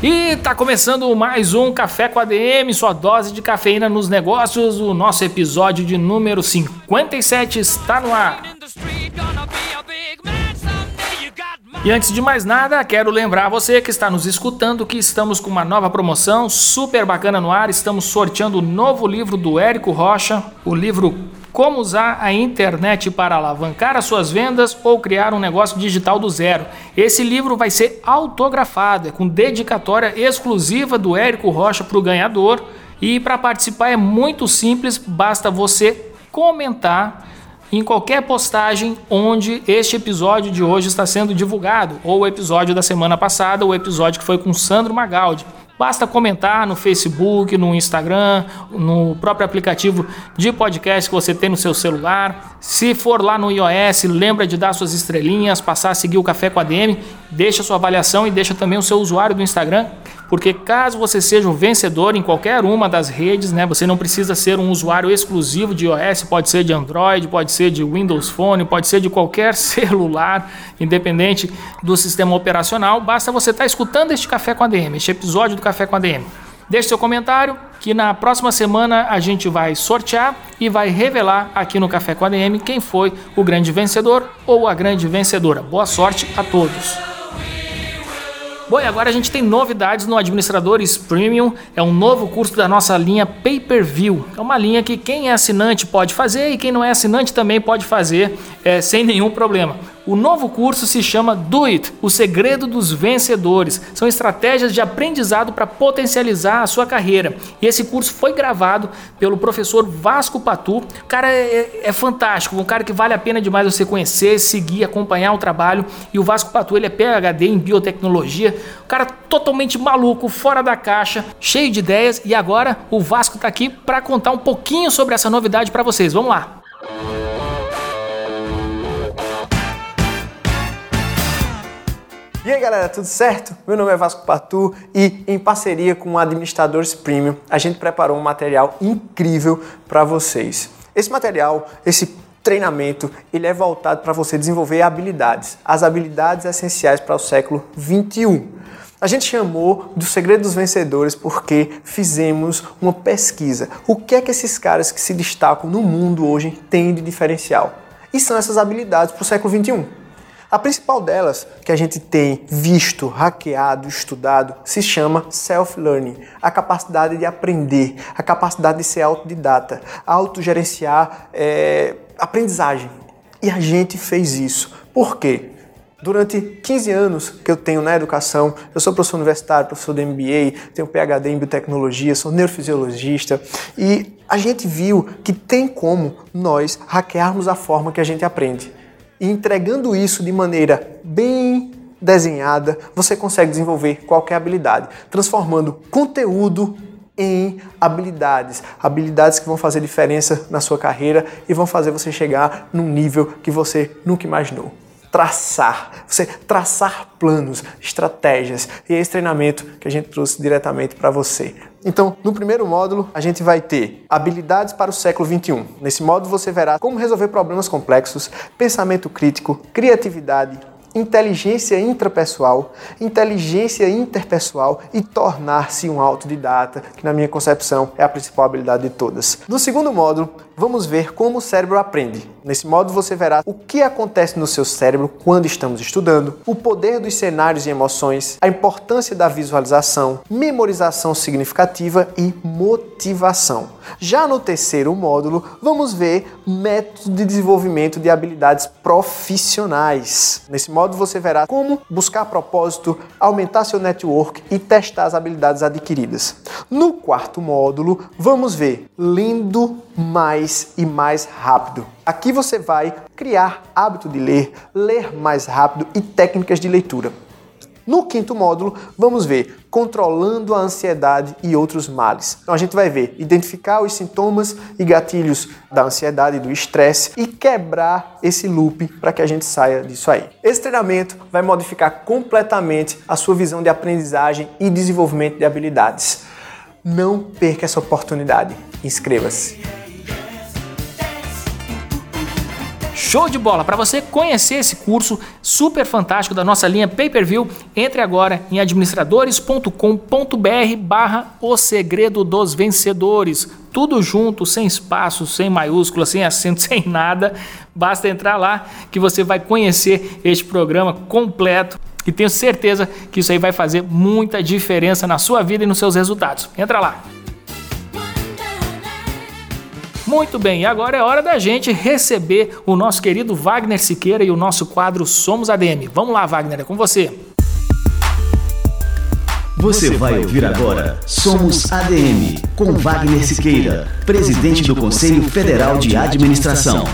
E tá começando mais um Café com ADM, sua dose de cafeína nos negócios. O nosso episódio de número 57 está no ar. E antes de mais nada, quero lembrar você que está nos escutando que estamos com uma nova promoção super bacana no ar. Estamos sorteando o novo livro do Érico Rocha, o livro como usar a internet para alavancar as suas vendas ou criar um negócio digital do zero. Esse livro vai ser autografado, é com dedicatória exclusiva do Érico Rocha para o ganhador. E para participar é muito simples, basta você comentar em qualquer postagem onde este episódio de hoje está sendo divulgado, ou o episódio da semana passada, ou o episódio que foi com Sandro Magaldi. Basta comentar no Facebook, no Instagram, no próprio aplicativo de podcast que você tem no seu celular. Se for lá no iOS, lembra de dar suas estrelinhas, passar a seguir o Café com a DM, deixa sua avaliação e deixa também o seu usuário do Instagram porque caso você seja um vencedor em qualquer uma das redes, né, você não precisa ser um usuário exclusivo de iOS, pode ser de Android, pode ser de Windows Phone, pode ser de qualquer celular, independente do sistema operacional, basta você estar tá escutando este Café com a DM, este episódio do Café com a DM. Deixe seu comentário que na próxima semana a gente vai sortear e vai revelar aqui no Café com a DM quem foi o grande vencedor ou a grande vencedora. Boa sorte a todos! Bom, e agora a gente tem novidades no Administradores Premium. É um novo curso da nossa linha Pay Per View. É uma linha que quem é assinante pode fazer e quem não é assinante também pode fazer é, sem nenhum problema. O novo curso se chama Do It, o segredo dos vencedores. São estratégias de aprendizado para potencializar a sua carreira. E esse curso foi gravado pelo professor Vasco Patu. O cara é, é, é fantástico, um cara que vale a pena demais você conhecer, seguir, acompanhar o trabalho. E o Vasco Patu ele é PhD em biotecnologia, o cara totalmente maluco, fora da caixa, cheio de ideias. E agora o Vasco está aqui para contar um pouquinho sobre essa novidade para vocês. Vamos lá. E aí galera, tudo certo? Meu nome é Vasco Patu e em parceria com o Administradores Premium, a gente preparou um material incrível para vocês. Esse material, esse treinamento, ele é voltado para você desenvolver habilidades, as habilidades essenciais para o século 21. A gente chamou do segredo dos vencedores porque fizemos uma pesquisa. O que é que esses caras que se destacam no mundo hoje têm de diferencial? E são essas habilidades para o século 21. A principal delas, que a gente tem visto, hackeado, estudado, se chama self-learning, a capacidade de aprender, a capacidade de ser autodidata, autogerenciar é, aprendizagem. E a gente fez isso. Por quê? Durante 15 anos que eu tenho na educação, eu sou professor universitário, professor de MBA, tenho PhD em biotecnologia, sou neurofisiologista e a gente viu que tem como nós hackearmos a forma que a gente aprende. E entregando isso de maneira bem desenhada, você consegue desenvolver qualquer habilidade, transformando conteúdo em habilidades, habilidades que vão fazer diferença na sua carreira e vão fazer você chegar num nível que você nunca imaginou. Traçar, você traçar planos, estratégias, e é esse treinamento que a gente trouxe diretamente para você. Então, no primeiro módulo, a gente vai ter habilidades para o século 21. Nesse módulo, você verá como resolver problemas complexos, pensamento crítico, criatividade, inteligência intrapessoal, inteligência interpessoal e tornar-se um autodidata, que na minha concepção é a principal habilidade de todas. No segundo módulo, vamos ver como o cérebro aprende. Nesse módulo você verá o que acontece no seu cérebro quando estamos estudando, o poder dos cenários e emoções, a importância da visualização, memorização significativa e motivação. Já no terceiro módulo, vamos ver métodos de desenvolvimento de habilidades profissionais. Nesse módulo você verá como buscar propósito, aumentar seu network e testar as habilidades adquiridas. No quarto módulo, vamos ver lendo mais e mais rápido. Aqui você vai criar hábito de ler, ler mais rápido e técnicas de leitura. No quinto módulo, vamos ver controlando a ansiedade e outros males. Então a gente vai ver identificar os sintomas e gatilhos da ansiedade e do estresse e quebrar esse loop para que a gente saia disso aí. Esse treinamento vai modificar completamente a sua visão de aprendizagem e desenvolvimento de habilidades. Não perca essa oportunidade. Inscreva-se. Show de bola! Para você conhecer esse curso super fantástico da nossa linha Pay-Per-View, entre agora em administradores.com.br barra O Segredo dos Vencedores. Tudo junto, sem espaço, sem maiúscula, sem acento, sem nada. Basta entrar lá que você vai conhecer este programa completo e tenho certeza que isso aí vai fazer muita diferença na sua vida e nos seus resultados. Entra lá! Muito bem, e agora é hora da gente receber o nosso querido Wagner Siqueira e o nosso quadro Somos ADM. Vamos lá, Wagner, é com você. Você vai ouvir agora Somos ADM, com Wagner Siqueira, presidente do Conselho Federal de Administração.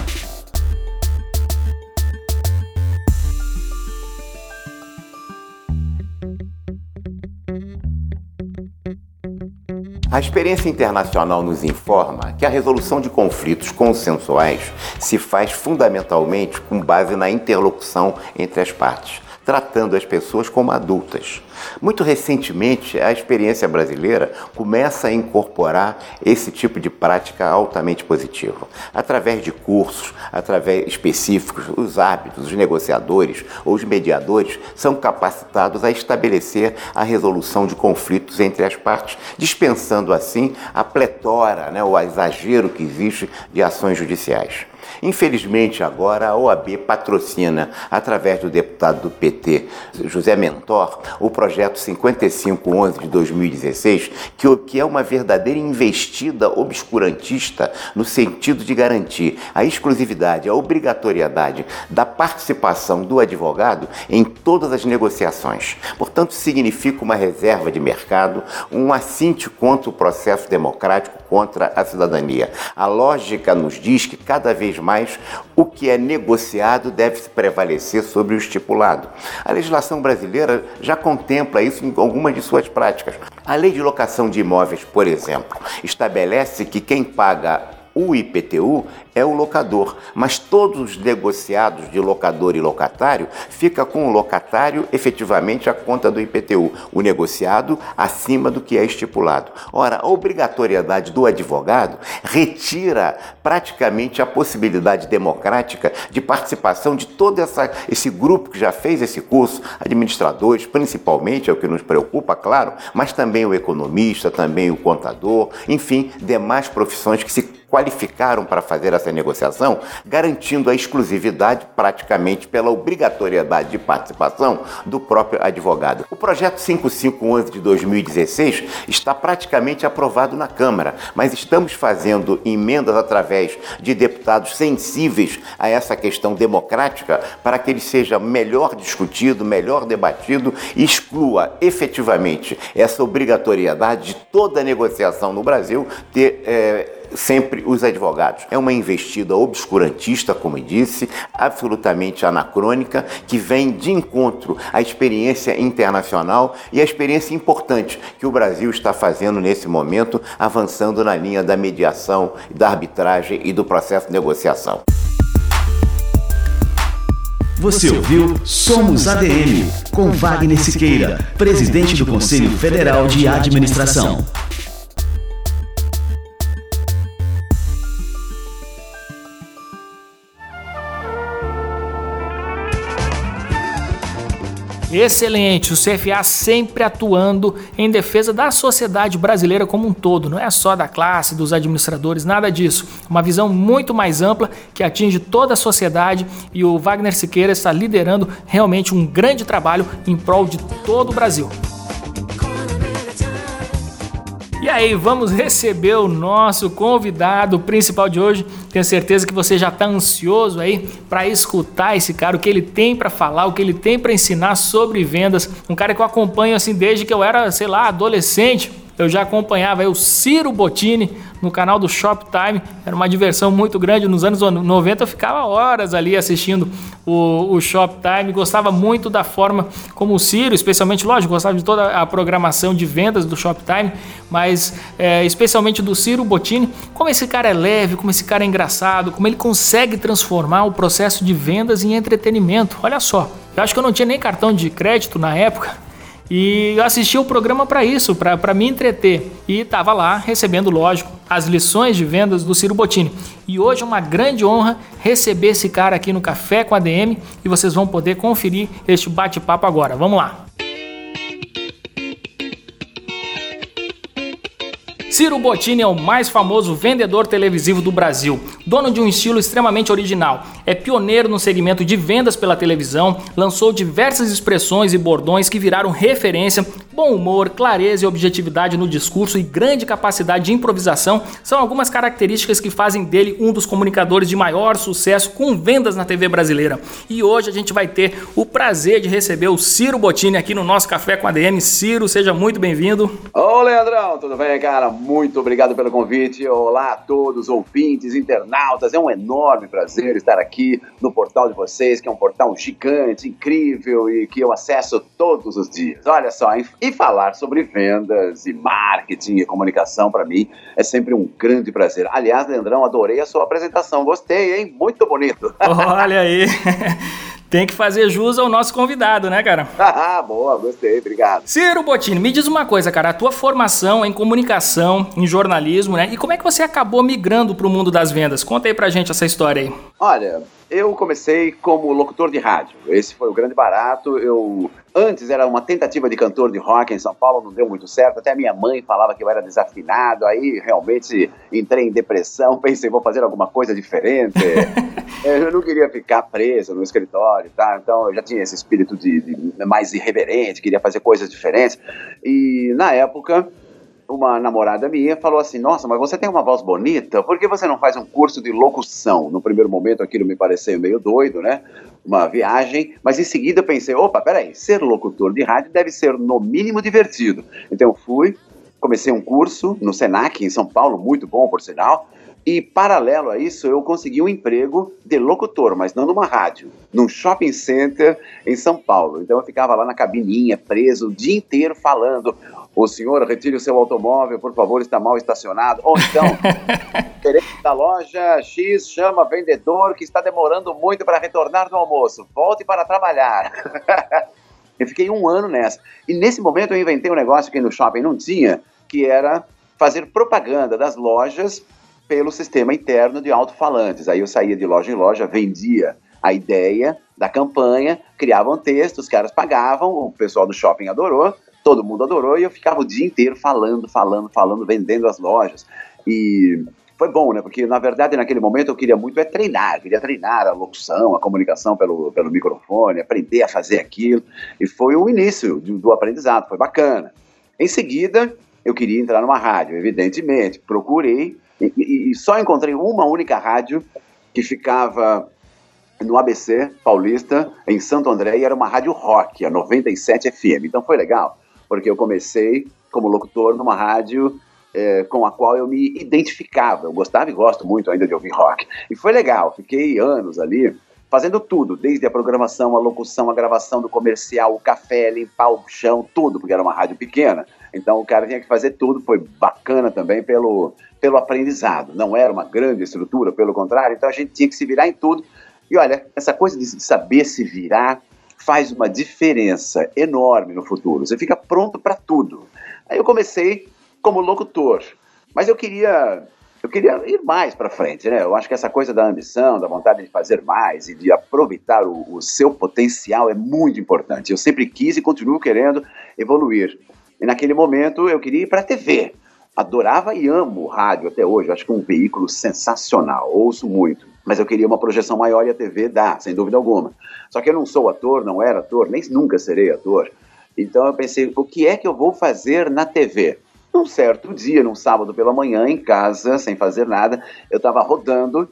A experiência internacional nos informa que a resolução de conflitos consensuais se faz fundamentalmente com base na interlocução entre as partes, tratando as pessoas como adultas. Muito recentemente, a experiência brasileira começa a incorporar esse tipo de prática altamente positiva. Através de cursos, através específicos, os hábitos, os negociadores ou os mediadores são capacitados a estabelecer a resolução de conflitos entre as partes, dispensando assim a pletora, né, o exagero que existe de ações judiciais. Infelizmente, agora a OAB patrocina, através do deputado do PT, José Mentor, o projeto 5511 de 2016, que é uma verdadeira investida obscurantista no sentido de garantir a exclusividade, a obrigatoriedade da participação do advogado em todas as negociações. Portanto, significa uma reserva de mercado, um assinte contra o processo democrático, contra a cidadania. A lógica nos diz que cada vez mais o que é negociado deve se prevalecer sobre o estipulado. A legislação brasileira já contempla isso em algumas de suas práticas. A lei de locação de imóveis, por exemplo, estabelece que quem paga o IPTU é o locador, mas todos os negociados de locador e locatário fica com o locatário efetivamente a conta do IPTU, o negociado acima do que é estipulado. Ora, a obrigatoriedade do advogado retira praticamente a possibilidade democrática de participação de todo essa, esse grupo que já fez esse curso, administradores, principalmente, é o que nos preocupa, claro, mas também o economista, também o contador, enfim, demais profissões que se qualificaram para fazer essa negociação, garantindo a exclusividade praticamente pela obrigatoriedade de participação do próprio advogado. O projeto 5511 de 2016 está praticamente aprovado na Câmara, mas estamos fazendo emendas através de deputados sensíveis a essa questão democrática para que ele seja melhor discutido, melhor debatido e exclua efetivamente essa obrigatoriedade de toda negociação no Brasil ter. É, sempre os advogados. É uma investida obscurantista, como disse, absolutamente anacrônica, que vem de encontro à experiência internacional e à experiência importante que o Brasil está fazendo nesse momento, avançando na linha da mediação, da arbitragem e do processo de negociação. Você ouviu Somos ADM, com Wagner Siqueira, presidente do Conselho Federal de Administração. Excelente, o CFA sempre atuando em defesa da sociedade brasileira como um todo, não é só da classe, dos administradores, nada disso. Uma visão muito mais ampla que atinge toda a sociedade e o Wagner Siqueira está liderando realmente um grande trabalho em prol de todo o Brasil. Aí, vamos receber o nosso convidado principal de hoje. Tenho certeza que você já está ansioso aí para escutar esse cara, o que ele tem para falar, o que ele tem para ensinar sobre vendas. Um cara que eu acompanho assim desde que eu era, sei lá, adolescente. Eu já acompanhava o Ciro Bottini no canal do Shoptime. Era uma diversão muito grande. Nos anos 90 eu ficava horas ali assistindo o, o Shoptime. Gostava muito da forma como o Ciro, especialmente, lógico, gostava de toda a programação de vendas do Shoptime, mas é, especialmente do Ciro Bottini. Como esse cara é leve, como esse cara é engraçado, como ele consegue transformar o processo de vendas em entretenimento. Olha só, eu acho que eu não tinha nem cartão de crédito na época e eu assisti o programa para isso, para me entreter. E estava lá recebendo, lógico, as lições de vendas do Ciro Bottini. E hoje é uma grande honra receber esse cara aqui no Café com a DM e vocês vão poder conferir este bate-papo agora. Vamos lá! Ciro Bottini é o mais famoso vendedor televisivo do Brasil, dono de um estilo extremamente original. É pioneiro no segmento de vendas pela televisão, lançou diversas expressões e bordões que viraram referência. Bom humor, clareza e objetividade no discurso e grande capacidade de improvisação são algumas características que fazem dele um dos comunicadores de maior sucesso com vendas na TV brasileira. E hoje a gente vai ter o prazer de receber o Ciro Bottini aqui no nosso Café com a DM. Ciro, seja muito bem-vindo. Ô, Leandrão, tudo bem, cara? muito obrigado pelo convite. Olá a todos, ouvintes, internautas. É um enorme prazer estar aqui no portal de vocês, que é um portal gigante, incrível e que eu acesso todos os dias. Olha só, e falar sobre vendas e marketing e comunicação para mim é sempre um grande prazer. Aliás, Leandrão, adorei a sua apresentação. Gostei, hein? Muito bonito. Olha aí. Tem que fazer jus ao nosso convidado, né, cara? Ah, boa, gostei, obrigado. Ciro Bottini, me diz uma coisa, cara. A tua formação é em comunicação, em jornalismo, né? E como é que você acabou migrando para o mundo das vendas? Conta aí pra gente essa história aí. Olha, eu comecei como locutor de rádio. Esse foi o grande barato. Eu antes era uma tentativa de cantor de rock em São Paulo, não deu muito certo. Até minha mãe falava que eu era desafinado. Aí realmente entrei em depressão, pensei vou fazer alguma coisa diferente. eu não queria ficar preso no escritório, tá? Então eu já tinha esse espírito de, de mais irreverente, queria fazer coisas diferentes. E na época uma namorada minha falou assim: Nossa, mas você tem uma voz bonita, por que você não faz um curso de locução? No primeiro momento aquilo me pareceu meio doido, né? Uma viagem, mas em seguida pensei: opa, peraí, ser locutor de rádio deve ser no mínimo divertido. Então fui, comecei um curso no Senac, em São Paulo, muito bom por sinal. E paralelo a isso, eu consegui um emprego de locutor, mas não numa rádio, num shopping center em São Paulo. Então eu ficava lá na cabininha, preso o dia inteiro falando: o senhor retire o seu automóvel, por favor, está mal estacionado. Ou então, gerente da loja X chama vendedor que está demorando muito para retornar do almoço. Volte para trabalhar. eu fiquei um ano nessa. E nesse momento eu inventei um negócio que no shopping não tinha, que era fazer propaganda das lojas pelo sistema interno de alto-falantes. Aí eu saía de loja em loja, vendia a ideia da campanha, criavam texto, os caras pagavam, o pessoal do shopping adorou, todo mundo adorou e eu ficava o dia inteiro falando, falando, falando, vendendo as lojas. E foi bom, né? Porque na verdade naquele momento eu queria muito é treinar, queria treinar a locução, a comunicação pelo, pelo microfone, aprender a fazer aquilo. E foi o início do, do aprendizado, foi bacana. Em seguida, eu queria entrar numa rádio, evidentemente. Procurei e, e, e só encontrei uma única rádio que ficava no ABC Paulista, em Santo André, e era uma rádio rock, a 97 FM. Então foi legal porque eu comecei como locutor numa rádio é, com a qual eu me identificava. Eu gostava e gosto muito ainda de ouvir rock. E foi legal, fiquei anos ali fazendo tudo, desde a programação, a locução, a gravação do comercial, o café, limpar o chão, tudo, porque era uma rádio pequena. Então o cara tinha que fazer tudo, foi bacana também pelo, pelo aprendizado. Não era uma grande estrutura, pelo contrário, então a gente tinha que se virar em tudo. E olha, essa coisa de saber se virar faz uma diferença enorme no futuro. Você fica pronto para tudo. Aí eu comecei como locutor, mas eu queria eu queria ir mais para frente, né? Eu acho que essa coisa da ambição, da vontade de fazer mais e de aproveitar o, o seu potencial é muito importante. Eu sempre quis e continuo querendo evoluir. E naquele momento eu queria ir para a TV. Adorava e amo rádio até hoje. Acho que é um veículo sensacional. Ouço muito mas eu queria uma projeção maior e a TV dá, sem dúvida alguma. Só que eu não sou ator, não era ator, nem nunca serei ator. Então eu pensei, o que é que eu vou fazer na TV? Num certo dia, num sábado pela manhã, em casa, sem fazer nada, eu estava rodando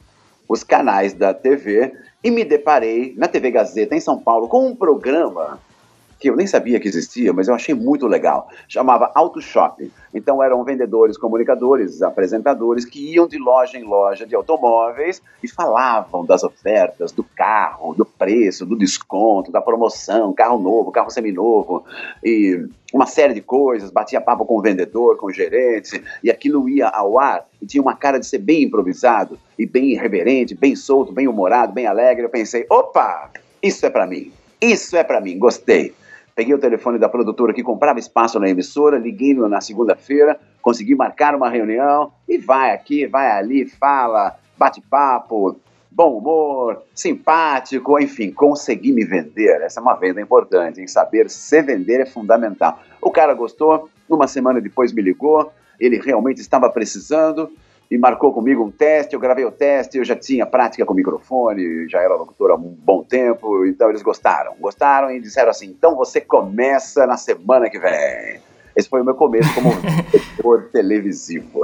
os canais da TV e me deparei na TV Gazeta em São Paulo com um programa que eu nem sabia que existia, mas eu achei muito legal. Chamava Auto Shopping. Então eram vendedores, comunicadores, apresentadores que iam de loja em loja de automóveis e falavam das ofertas, do carro, do preço, do desconto, da promoção, carro novo, carro seminovo e uma série de coisas. Batia papo com o vendedor, com o gerente e aquilo ia ao ar e tinha uma cara de ser bem improvisado e bem irreverente, bem solto, bem humorado, bem alegre. Eu pensei, opa, isso é para mim. Isso é para mim, gostei. Peguei o telefone da produtora que comprava espaço na emissora, liguei na segunda-feira, consegui marcar uma reunião e vai aqui, vai ali, fala, bate papo, bom humor, simpático, enfim, consegui me vender. Essa é uma venda importante, em saber se vender é fundamental. O cara gostou, uma semana depois me ligou, ele realmente estava precisando, e marcou comigo um teste. Eu gravei o teste, eu já tinha prática com microfone, já era locutor há um bom tempo, então eles gostaram. Gostaram e disseram assim: então você começa na semana que vem. Esse foi o meu começo como editor televisivo.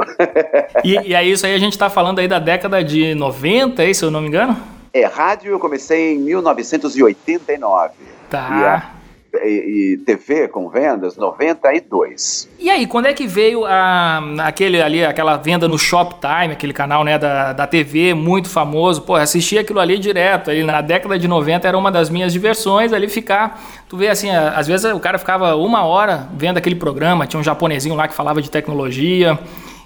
e, e é isso aí, a gente está falando aí da década de 90, aí, se eu não me engano? É, rádio eu comecei em 1989. Tá e, TV com vendas 92. E aí, quando é que veio a, aquele ali, aquela venda no Shoptime, aquele canal né, da, da TV muito famoso? Pô, assisti aquilo ali direto. Ali na década de 90 era uma das minhas diversões ali ficar. Tu vê assim, às vezes o cara ficava uma hora vendo aquele programa, tinha um japonesinho lá que falava de tecnologia.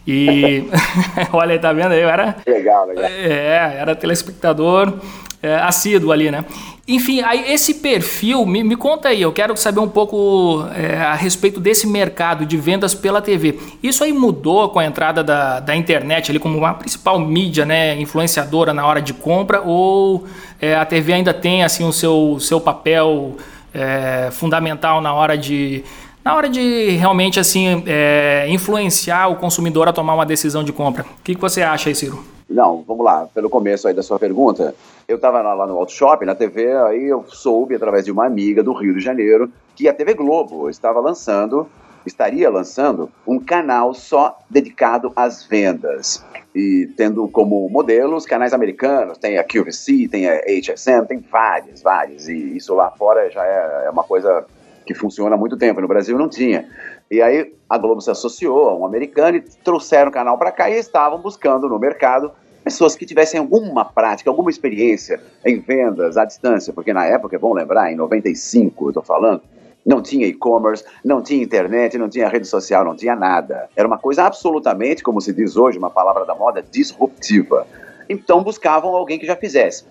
E olha, tá vendo aí? Eu era. Legal, legal. É, era telespectador é, assíduo ali, né? Enfim, aí esse perfil, me, me conta aí, eu quero saber um pouco é, a respeito desse mercado de vendas pela TV. Isso aí mudou com a entrada da, da internet ali como uma principal mídia, né, influenciadora na hora de compra, ou é, a TV ainda tem assim o seu, seu papel é, fundamental na hora de na hora de realmente assim é, influenciar o consumidor a tomar uma decisão de compra. O que, que você acha aí, Ciro? Não, vamos lá, pelo começo aí da sua pergunta. Eu estava lá no Auto Shopping, na TV, aí eu soube, através de uma amiga do Rio de Janeiro, que a TV Globo estava lançando, estaria lançando, um canal só dedicado às vendas. E tendo como modelo os canais americanos, tem a QVC, tem a HSM, tem vários, vários. E isso lá fora já é, é uma coisa que funciona há muito tempo. No Brasil não tinha. E aí a Globo se associou a um americano e trouxeram o canal para cá e estavam buscando no mercado pessoas que tivessem alguma prática, alguma experiência em vendas à distância, porque na época, bom lembrar, em 95, eu estou falando, não tinha e-commerce, não tinha internet, não tinha rede social, não tinha nada. Era uma coisa absolutamente, como se diz hoje, uma palavra da moda, disruptiva. Então buscavam alguém que já fizesse.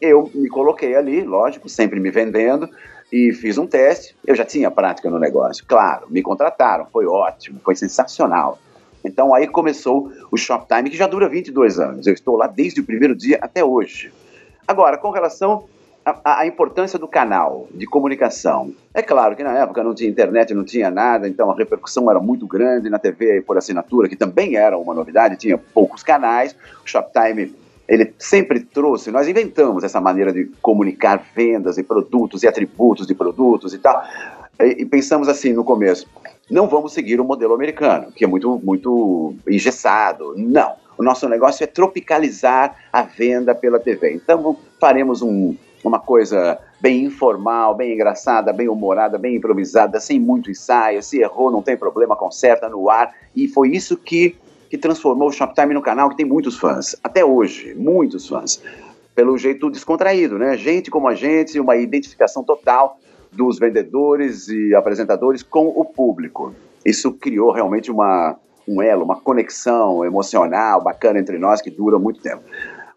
Eu me coloquei ali, lógico, sempre me vendendo, e fiz um teste. Eu já tinha prática no negócio, claro, me contrataram, foi ótimo, foi sensacional. Então aí começou o Shoptime, que já dura 22 anos. Eu estou lá desde o primeiro dia até hoje. Agora, com relação à importância do canal de comunicação. É claro que na época não tinha internet, não tinha nada, então a repercussão era muito grande na TV por assinatura, que também era uma novidade, tinha poucos canais. O Shoptime ele sempre trouxe, nós inventamos essa maneira de comunicar vendas e produtos e atributos de produtos e tal. E, e pensamos assim no começo, não vamos seguir o modelo americano, que é muito, muito engessado. Não. O nosso negócio é tropicalizar a venda pela TV. Então, faremos um, uma coisa bem informal, bem engraçada, bem humorada, bem improvisada, sem muito ensaio. Se errou, não tem problema, conserta no ar. E foi isso que, que transformou o Shoptime no canal, que tem muitos fãs. Até hoje, muitos fãs. Pelo jeito descontraído, né? Gente como a gente, uma identificação total dos vendedores e apresentadores com o público. Isso criou realmente uma, um elo, uma conexão emocional bacana entre nós que dura muito tempo.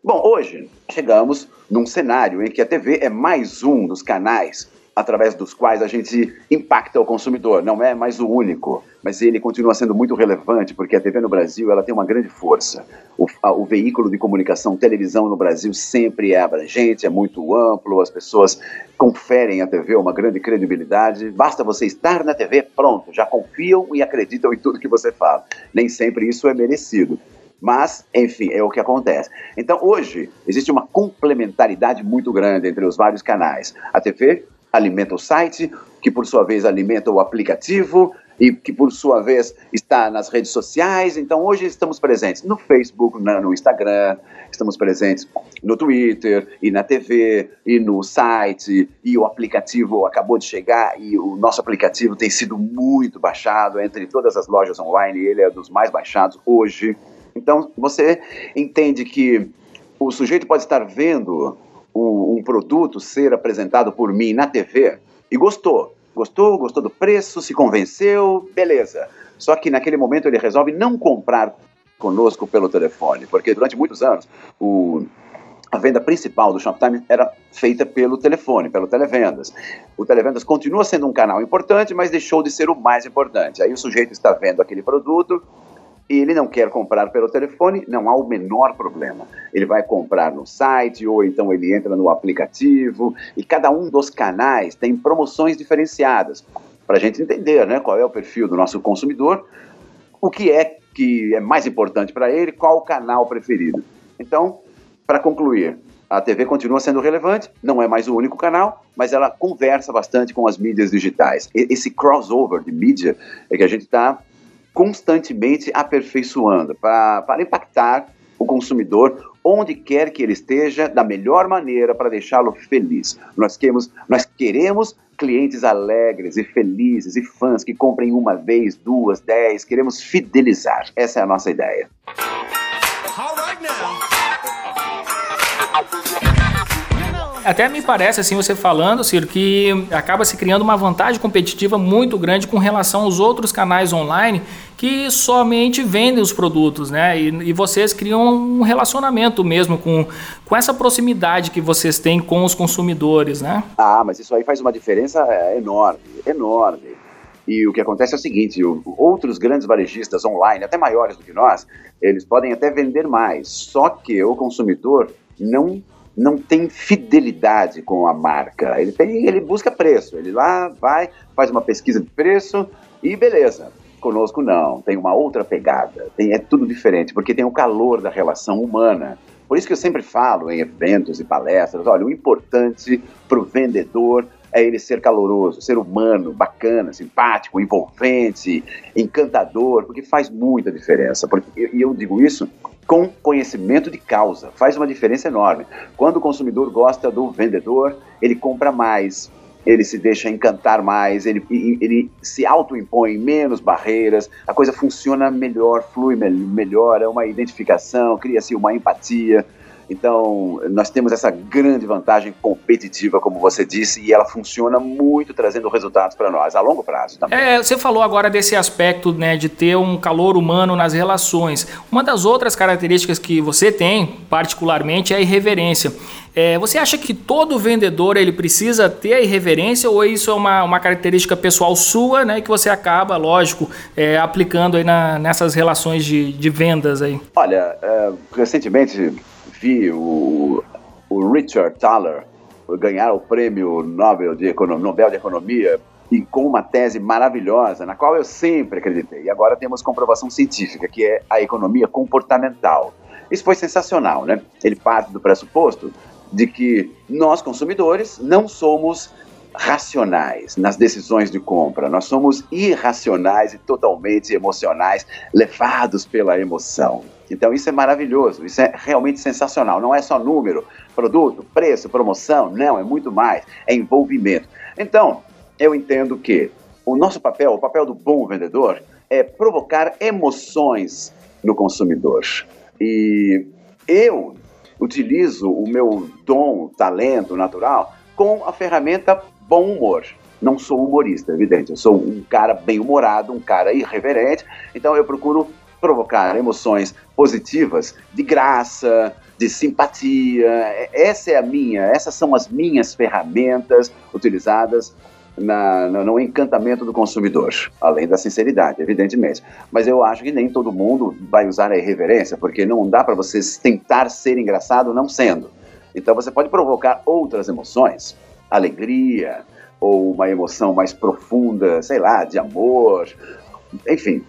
Bom, hoje chegamos num cenário em que a TV é mais um dos canais através dos quais a gente impacta o consumidor. Não é mais o único, mas ele continua sendo muito relevante porque a TV no Brasil ela tem uma grande força. O, a, o veículo de comunicação, televisão no Brasil sempre é abrangente, é muito amplo, as pessoas conferem à TV uma grande credibilidade. Basta você estar na TV, pronto, já confiam e acreditam em tudo que você fala. Nem sempre isso é merecido. Mas, enfim, é o que acontece. Então, hoje, existe uma complementaridade muito grande entre os vários canais. A TV alimenta o site, que por sua vez alimenta o aplicativo e que por sua vez está nas redes sociais. Então hoje estamos presentes no Facebook, no Instagram, estamos presentes no Twitter e na TV e no site e o aplicativo acabou de chegar e o nosso aplicativo tem sido muito baixado entre todas as lojas online, ele é dos mais baixados hoje. Então você entende que o sujeito pode estar vendo um, um produto ser apresentado por mim na TV e gostou. Gostou, gostou do preço, se convenceu, beleza. Só que naquele momento ele resolve não comprar conosco pelo telefone, porque durante muitos anos o, a venda principal do Shoptime era feita pelo telefone, pelo televendas. O televendas continua sendo um canal importante, mas deixou de ser o mais importante. Aí o sujeito está vendo aquele produto, ele não quer comprar pelo telefone, não há o menor problema. Ele vai comprar no site ou então ele entra no aplicativo e cada um dos canais tem promoções diferenciadas para a gente entender né, qual é o perfil do nosso consumidor, o que é que é mais importante para ele, qual o canal preferido. Então, para concluir, a TV continua sendo relevante, não é mais o único canal, mas ela conversa bastante com as mídias digitais. Esse crossover de mídia é que a gente está constantemente aperfeiçoando para, para impactar o consumidor onde quer que ele esteja, da melhor maneira para deixá-lo feliz. Nós queremos, nós queremos clientes alegres e felizes e fãs que comprem uma vez, duas, dez. Queremos fidelizar. Essa é a nossa ideia. Até me parece, assim, você falando, Ciro, que acaba se criando uma vantagem competitiva muito grande com relação aos outros canais online que somente vendem os produtos, né? E, e, vocês criam um relacionamento mesmo com, com essa proximidade que vocês têm com os consumidores, né? Ah, mas isso aí faz uma diferença é, enorme, enorme. E o que acontece é o seguinte: outros grandes varejistas online, até maiores do que nós, eles podem até vender mais, só que o consumidor não não tem fidelidade com a marca. Ele tem, ele busca preço. Ele lá vai, faz uma pesquisa de preço e beleza. Conosco não, tem uma outra pegada. Tem, é tudo diferente, porque tem o calor da relação humana. Por isso que eu sempre falo em eventos e palestras, olha, o importante para o vendedor é ele ser caloroso, ser humano, bacana, simpático, envolvente, encantador, porque faz muita diferença. Porque, e eu digo isso com conhecimento de causa. Faz uma diferença enorme. Quando o consumidor gosta do vendedor, ele compra mais, ele se deixa encantar mais, ele, ele se autoimpõe menos barreiras, a coisa funciona melhor, flui melhor, é uma identificação, cria-se uma empatia. Então, nós temos essa grande vantagem competitiva, como você disse, e ela funciona muito trazendo resultados para nós, a longo prazo também. É, você falou agora desse aspecto né, de ter um calor humano nas relações. Uma das outras características que você tem, particularmente, é a irreverência. É, você acha que todo vendedor ele precisa ter a irreverência ou isso é uma, uma característica pessoal sua, né, que você acaba, lógico, é, aplicando aí na, nessas relações de, de vendas aí? Olha, é, recentemente vi o, o Richard Thaler ganhar o prêmio Nobel de, Nobel de Economia e com uma tese maravilhosa, na qual eu sempre acreditei. E agora temos comprovação científica, que é a economia comportamental. Isso foi sensacional, né? Ele parte do pressuposto de que nós, consumidores, não somos racionais nas decisões de compra, nós somos irracionais e totalmente emocionais, levados pela emoção. Então isso é maravilhoso, isso é realmente sensacional. Não é só número, produto, preço, promoção, não, é muito mais, é envolvimento. Então, eu entendo que o nosso papel, o papel do bom vendedor, é provocar emoções no consumidor. E eu utilizo o meu dom, talento natural com a ferramenta bom humor. Não sou humorista, evidente. Eu sou um cara bem humorado, um cara irreverente. Então eu procuro provocar emoções positivas, de graça, de simpatia. Essa é a minha, essas são as minhas ferramentas utilizadas na, no, no, encantamento do consumidor, além da sinceridade, evidentemente. Mas eu acho que nem todo mundo vai usar a irreverência, porque não dá para você tentar ser engraçado não sendo. Então você pode provocar outras emoções, alegria, ou uma emoção mais profunda, sei lá, de amor, enfim.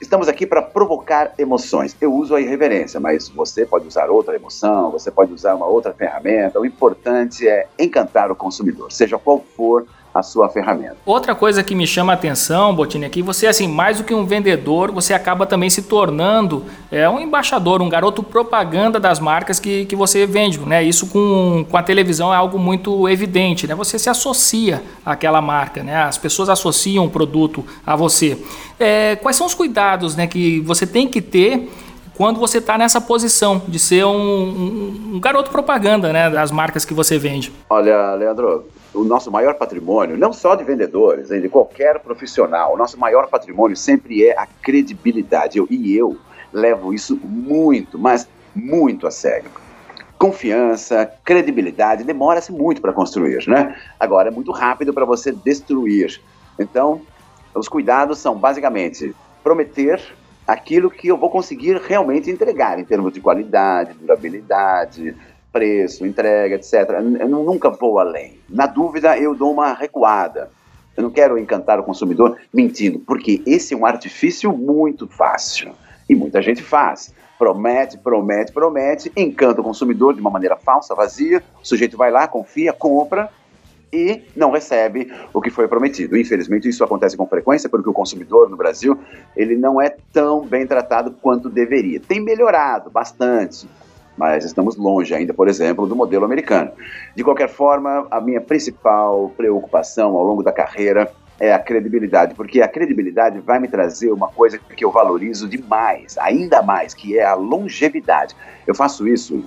estamos aqui para provocar emoções. Eu uso a irreverência, mas você pode usar outra emoção, você pode usar uma outra ferramenta. O importante é encantar o consumidor, seja qual for a sua ferramenta. Outra coisa que me chama a atenção, Botini, é que você, assim, mais do que um vendedor, você acaba também se tornando é, um embaixador, um garoto propaganda das marcas que, que você vende, né? Isso com, com a televisão é algo muito evidente, né? Você se associa àquela marca, né? As pessoas associam o produto a você. É, quais são os cuidados né, que você tem que ter quando você está nessa posição de ser um, um, um, garoto propaganda né, das marcas que você vende? Olha, Leandro, o nosso maior patrimônio, não só de vendedores, de qualquer profissional, o nosso maior patrimônio sempre é a credibilidade. Eu, e eu levo isso muito, mas muito a sério. Confiança, credibilidade, demora-se muito para construir, né? Agora é muito rápido para você destruir. Então, os cuidados são basicamente prometer aquilo que eu vou conseguir realmente entregar em termos de qualidade, durabilidade, preço, entrega, etc. Eu nunca vou além. Na dúvida, eu dou uma recuada. Eu não quero encantar o consumidor mentindo, porque esse é um artifício muito fácil e muita gente faz. Promete, promete, promete, encanta o consumidor de uma maneira falsa, vazia. O sujeito vai lá, confia, compra e não recebe o que foi prometido. Infelizmente, isso acontece com frequência porque o consumidor no Brasil ele não é tão bem tratado quanto deveria. Tem melhorado bastante, mas estamos longe ainda, por exemplo, do modelo americano. De qualquer forma, a minha principal preocupação ao longo da carreira é a credibilidade, porque a credibilidade vai me trazer uma coisa que eu valorizo demais, ainda mais, que é a longevidade. Eu faço isso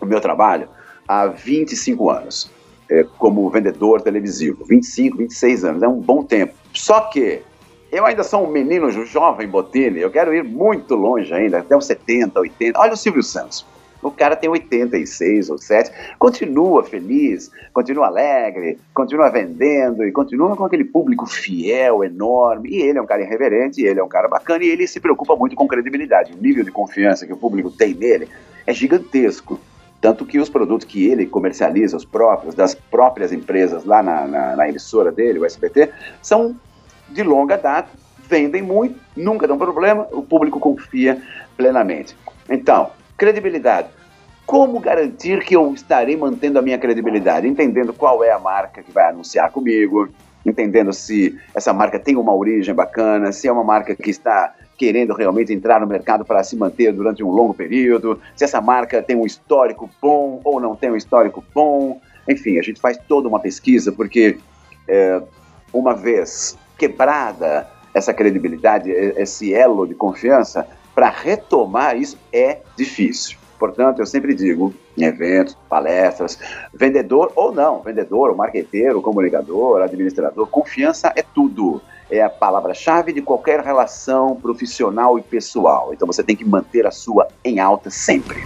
no meu trabalho há 25 anos é, como vendedor televisivo. 25, 26 anos, é um bom tempo. Só que eu ainda sou um menino jovem Botini, eu quero ir muito longe ainda, até os 70, 80. Olha o Silvio Santos. O cara tem 86 ou 7, continua feliz, continua alegre, continua vendendo e continua com aquele público fiel, enorme. E ele é um cara irreverente, ele é um cara bacana e ele se preocupa muito com credibilidade. O nível de confiança que o público tem nele é gigantesco. Tanto que os produtos que ele comercializa, os próprios, das próprias empresas lá na, na, na emissora dele, o SBT, são de longa data, vendem muito, nunca dão problema, o público confia plenamente. Então, credibilidade. Como garantir que eu estarei mantendo a minha credibilidade? Entendendo qual é a marca que vai anunciar comigo, entendendo se essa marca tem uma origem bacana, se é uma marca que está querendo realmente entrar no mercado para se manter durante um longo período, se essa marca tem um histórico bom ou não tem um histórico bom. Enfim, a gente faz toda uma pesquisa, porque é, uma vez quebrada essa credibilidade, esse elo de confiança, para retomar isso é difícil. Portanto, eu sempre digo, em eventos, palestras, vendedor ou não, vendedor, marqueteiro, comunicador, administrador, confiança é tudo é a palavra-chave de qualquer relação profissional e pessoal. Então você tem que manter a sua em alta sempre.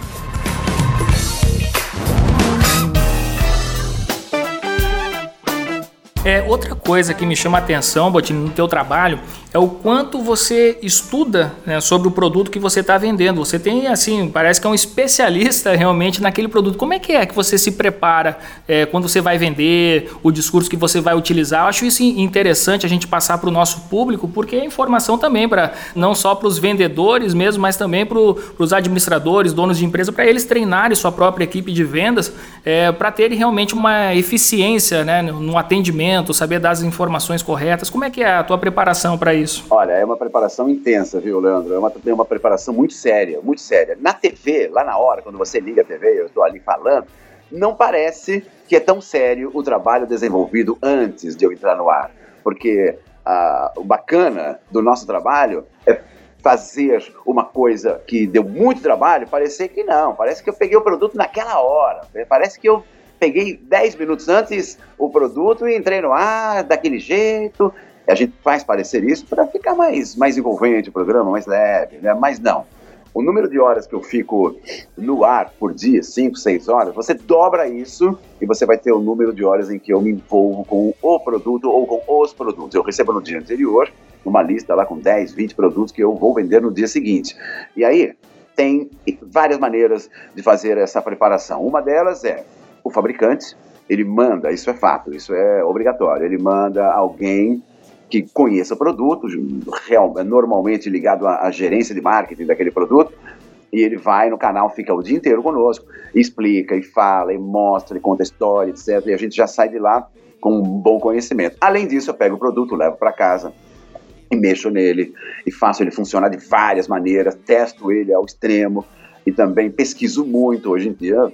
É, outra coisa que me chama a atenção, Botini, no teu trabalho, é o quanto você estuda né, sobre o produto que você está vendendo. Você tem, assim, parece que é um especialista realmente naquele produto. Como é que é que você se prepara é, quando você vai vender, o discurso que você vai utilizar? Eu acho isso interessante a gente passar para o nosso público, porque é informação também para não só para os vendedores mesmo, mas também para os administradores, donos de empresa, para eles treinarem sua própria equipe de vendas, é, para terem realmente uma eficiência né, no atendimento saber dar as informações corretas. Como é que é a tua preparação para isso? Olha, é uma preparação intensa, viu, Leandro? É uma, é uma preparação muito séria, muito séria. Na TV, lá na hora, quando você liga a TV, eu estou ali falando, não parece que é tão sério o trabalho desenvolvido antes de eu entrar no ar. Porque ah, o bacana do nosso trabalho é fazer uma coisa que deu muito trabalho, parecer que não. Parece que eu peguei o produto naquela hora. Parece que eu peguei 10 minutos antes o produto e entrei no ar daquele jeito. A gente faz parecer isso para ficar mais, mais envolvente o programa, mais leve, né? Mas não. O número de horas que eu fico no ar por dia, 5, 6 horas, você dobra isso e você vai ter o número de horas em que eu me envolvo com o produto ou com os produtos. Eu recebo no dia anterior uma lista lá com 10, 20 produtos que eu vou vender no dia seguinte. E aí tem várias maneiras de fazer essa preparação. Uma delas é o fabricante, ele manda, isso é fato, isso é obrigatório, ele manda alguém que conheça o produto, real, normalmente ligado à, à gerência de marketing daquele produto, e ele vai no canal, fica o dia inteiro conosco, explica e fala e mostra e conta história, etc. E a gente já sai de lá com um bom conhecimento. Além disso, eu pego o produto, levo para casa e mexo nele e faço ele funcionar de várias maneiras, testo ele ao extremo e também pesquiso muito hoje em dia,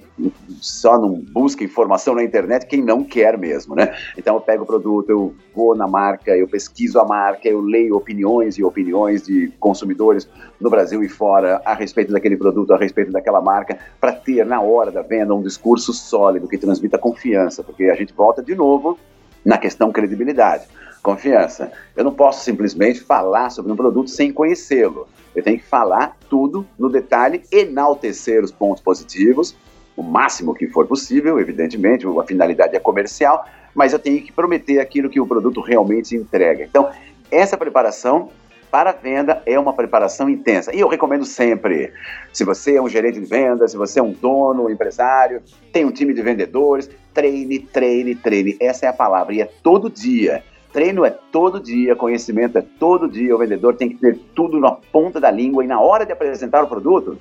só não busca informação na internet quem não quer mesmo, né? Então eu pego o produto, eu vou na marca, eu pesquiso a marca, eu leio opiniões e opiniões de consumidores no Brasil e fora a respeito daquele produto, a respeito daquela marca, para ter na hora da venda um discurso sólido que transmita confiança, porque a gente volta de novo na questão credibilidade. Confiança. Eu não posso simplesmente falar sobre um produto sem conhecê-lo. Eu tenho que falar tudo no detalhe, enaltecer os pontos positivos, o máximo que for possível, evidentemente, a finalidade é comercial, mas eu tenho que prometer aquilo que o produto realmente entrega. Então, essa preparação para a venda é uma preparação intensa. E eu recomendo sempre, se você é um gerente de vendas, se você é um dono, um empresário, tem um time de vendedores, treine, treine, treine. Essa é a palavra. E é todo dia. Treino é todo dia, conhecimento é todo dia. O vendedor tem que ter tudo na ponta da língua e na hora de apresentar o produto,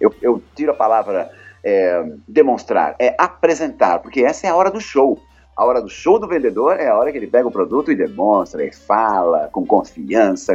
eu, eu tiro a palavra é, demonstrar, é apresentar, porque essa é a hora do show. A hora do show do vendedor é a hora que ele pega o produto e demonstra, e fala com confiança.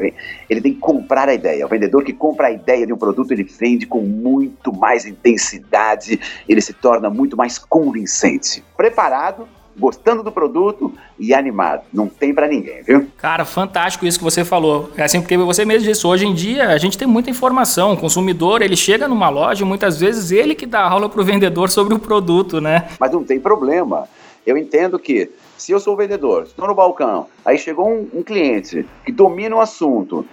Ele tem que comprar a ideia. O vendedor que compra a ideia de um produto, ele vende com muito mais intensidade, ele se torna muito mais convincente. Preparado gostando do produto e animado. Não tem para ninguém, viu? Cara, fantástico isso que você falou. É assim, porque você mesmo disse, hoje em dia a gente tem muita informação. O consumidor, ele chega numa loja muitas vezes ele que dá aula pro vendedor sobre o produto, né? Mas não tem problema. Eu entendo que se eu sou o vendedor, estou no balcão, aí chegou um, um cliente que domina o assunto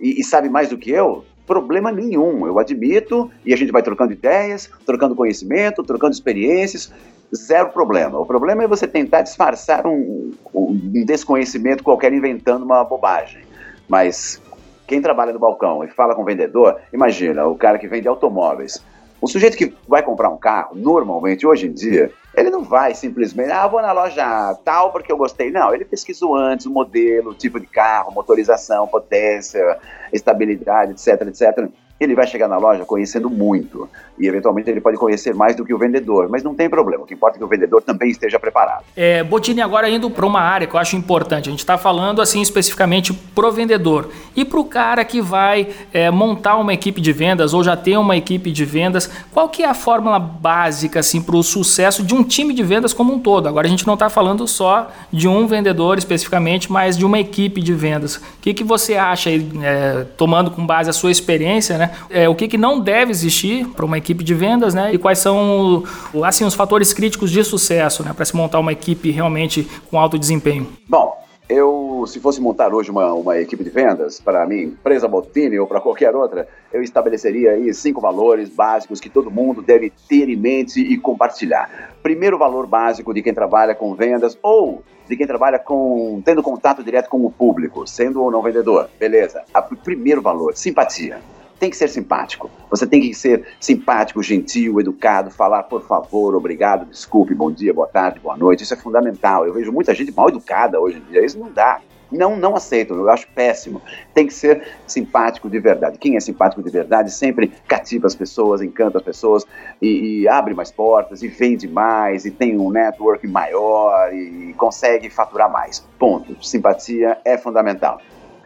e, e sabe mais do que eu, problema nenhum. Eu admito e a gente vai trocando ideias, trocando conhecimento, trocando experiências zero problema. O problema é você tentar disfarçar um, um desconhecimento qualquer inventando uma bobagem. Mas quem trabalha no balcão e fala com o vendedor, imagina, o cara que vende automóveis. O sujeito que vai comprar um carro, normalmente, hoje em dia, ele não vai simplesmente, ah, vou na loja tal porque eu gostei. Não, ele pesquisou antes o modelo, o tipo de carro, motorização, potência, estabilidade, etc, etc ele vai chegar na loja conhecendo muito e eventualmente ele pode conhecer mais do que o vendedor, mas não tem problema. O que importa é que o vendedor também esteja preparado. É, Botini, agora indo para uma área que eu acho importante, a gente está falando assim especificamente pro vendedor e para o cara que vai é, montar uma equipe de vendas ou já tem uma equipe de vendas, qual que é a fórmula básica assim para o sucesso de um time de vendas como um todo? Agora a gente não está falando só de um vendedor especificamente, mas de uma equipe de vendas. O que, que você acha, aí, é, tomando com base a sua experiência, né? É, o que, que não deve existir para uma equipe de vendas, né? E quais são assim, os fatores críticos de sucesso, né? Para se montar uma equipe realmente com alto desempenho. Bom, eu, se fosse montar hoje uma, uma equipe de vendas para a minha empresa Botini ou para qualquer outra, eu estabeleceria aí cinco valores básicos que todo mundo deve ter em mente e compartilhar. Primeiro valor básico de quem trabalha com vendas ou de quem trabalha com tendo contato direto com o público, sendo ou não vendedor. Beleza. O primeiro valor, simpatia tem que ser simpático. Você tem que ser simpático, gentil, educado, falar por favor, obrigado, desculpe, bom dia, boa tarde, boa noite. Isso é fundamental. Eu vejo muita gente mal educada hoje em dia. Isso não dá. Não, não aceito, eu acho péssimo. Tem que ser simpático de verdade. Quem é simpático de verdade sempre cativa as pessoas, encanta as pessoas e, e abre mais portas e vende mais e tem um network maior e consegue faturar mais. Ponto. Simpatia é fundamental.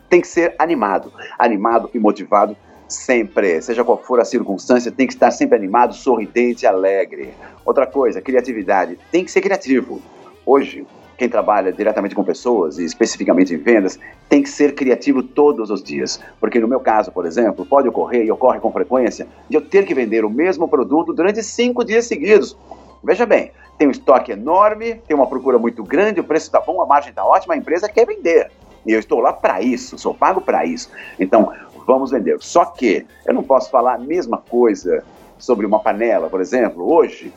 Tem que ser animado, animado e motivado sempre, seja qual for a circunstância, tem que estar sempre animado, sorridente, alegre. Outra coisa, criatividade. Tem que ser criativo. Hoje, quem trabalha diretamente com pessoas e especificamente em vendas tem que ser criativo todos os dias. Porque no meu caso, por exemplo, pode ocorrer e ocorre com frequência de eu ter que vender o mesmo produto durante cinco dias seguidos. Veja bem, tem um estoque enorme, tem uma procura muito grande, o preço está bom, a margem está ótima, a empresa quer vender. E eu estou lá para isso, sou pago para isso. Então, vamos vender. Só que eu não posso falar a mesma coisa sobre uma panela, por exemplo, hoje,